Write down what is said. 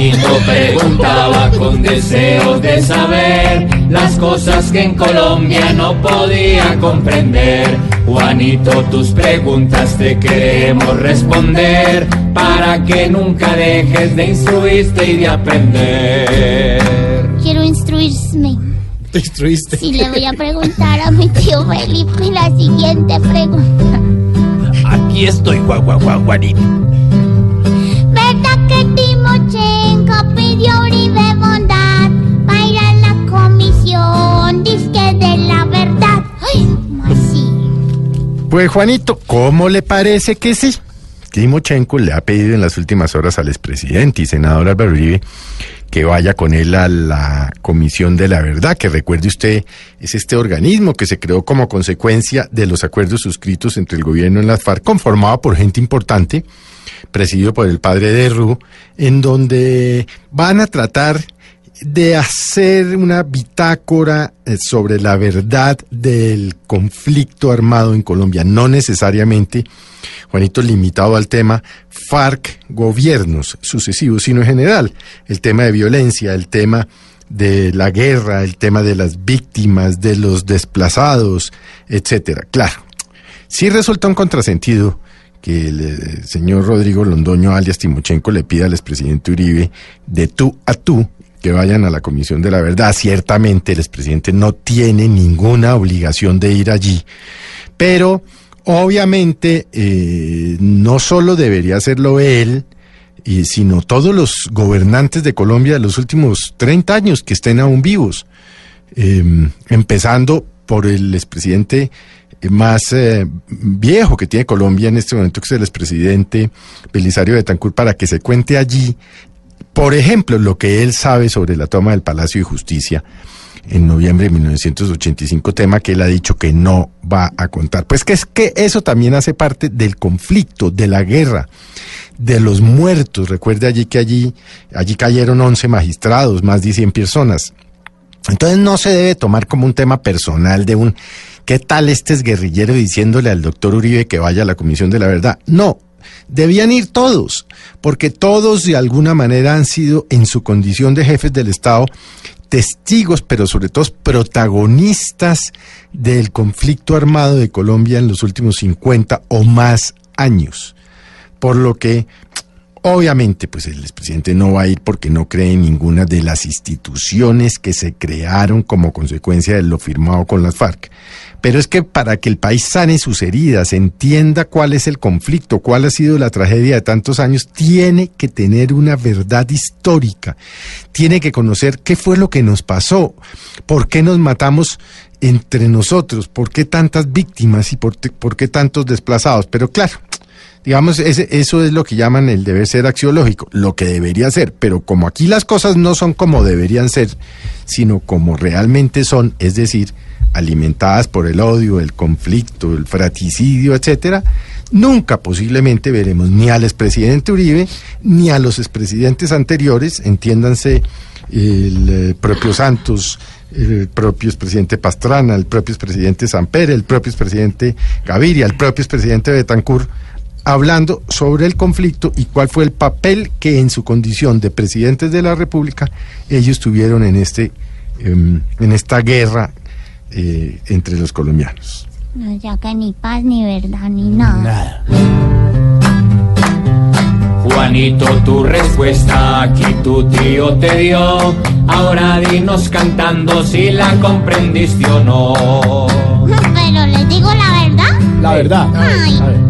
Juanito preguntaba con deseos de saber las cosas que en Colombia no podía comprender. Juanito, tus preguntas te queremos responder para que nunca dejes de instruirte y de aprender. Quiero instruirme. Te instruiste. Y le voy a preguntar a mi tío Felipe la siguiente pregunta. Aquí estoy, guau, guau, guau, Juanito. ¿Verdad que Timochenko Pues Juanito, ¿cómo le parece que sí? Timochenko le ha pedido en las últimas horas al expresidente y senador Álvaro Uribe que vaya con él a la Comisión de la Verdad, que recuerde usted, es este organismo que se creó como consecuencia de los acuerdos suscritos entre el gobierno y las FARC, conformado por gente importante, presidido por el padre de Ru, en donde van a tratar de hacer una bitácora eh, sobre la verdad del conflicto armado en Colombia, no necesariamente, Juanito, limitado al tema FARC, gobiernos sucesivos, sino en general, el tema de violencia, el tema de la guerra, el tema de las víctimas, de los desplazados, etcétera. Claro, sí resulta un contrasentido que el eh, señor Rodrigo Londoño, alias Timochenko, le pida al expresidente Uribe de tú a tú que vayan a la Comisión de la Verdad. Ciertamente el expresidente no tiene ninguna obligación de ir allí, pero obviamente eh, no solo debería hacerlo él, y, sino todos los gobernantes de Colombia de los últimos 30 años que estén aún vivos, eh, empezando por el expresidente más eh, viejo que tiene Colombia en este momento, que es el expresidente Belisario Betancourt, para que se cuente allí por ejemplo, lo que él sabe sobre la toma del Palacio de Justicia en noviembre de 1985, tema que él ha dicho que no va a contar. Pues que es que eso también hace parte del conflicto, de la guerra, de los muertos. Recuerde allí que allí, allí cayeron 11 magistrados, más de 100 personas. Entonces no se debe tomar como un tema personal de un ¿qué tal este es guerrillero diciéndole al doctor Uribe que vaya a la Comisión de la Verdad? No, debían ir todos, porque todos de alguna manera han sido en su condición de jefes del Estado testigos, pero sobre todo protagonistas del conflicto armado de Colombia en los últimos 50 o más años. Por lo que, obviamente, pues el expresidente no va a ir porque no cree en ninguna de las instituciones que se crearon como consecuencia de lo firmado con las FARC. Pero es que para que el país sane sus heridas, entienda cuál es el conflicto, cuál ha sido la tragedia de tantos años, tiene que tener una verdad histórica, tiene que conocer qué fue lo que nos pasó, por qué nos matamos entre nosotros, por qué tantas víctimas y por, por qué tantos desplazados. Pero claro, digamos, ese, eso es lo que llaman el deber ser axiológico, lo que debería ser, pero como aquí las cosas no son como deberían ser, sino como realmente son, es decir, alimentadas por el odio, el conflicto, el fraticidio, etcétera, nunca posiblemente veremos ni al expresidente Uribe ni a los expresidentes anteriores, entiéndanse el eh, propio Santos, el propio expresidente Pastrana, el propio expresidente Samper, el propio expresidente Gaviria, el propio expresidente Betancourt, hablando sobre el conflicto y cuál fue el papel que en su condición de presidentes de la República ellos tuvieron en este em, en esta guerra eh, entre los colombianos. No, ya que ni paz, ni verdad, ni nada. Juanito, tu respuesta aquí tu tío te dio. Ahora dinos cantando si la comprendiste o no. Pero les digo la verdad. La verdad. Ay. A ver.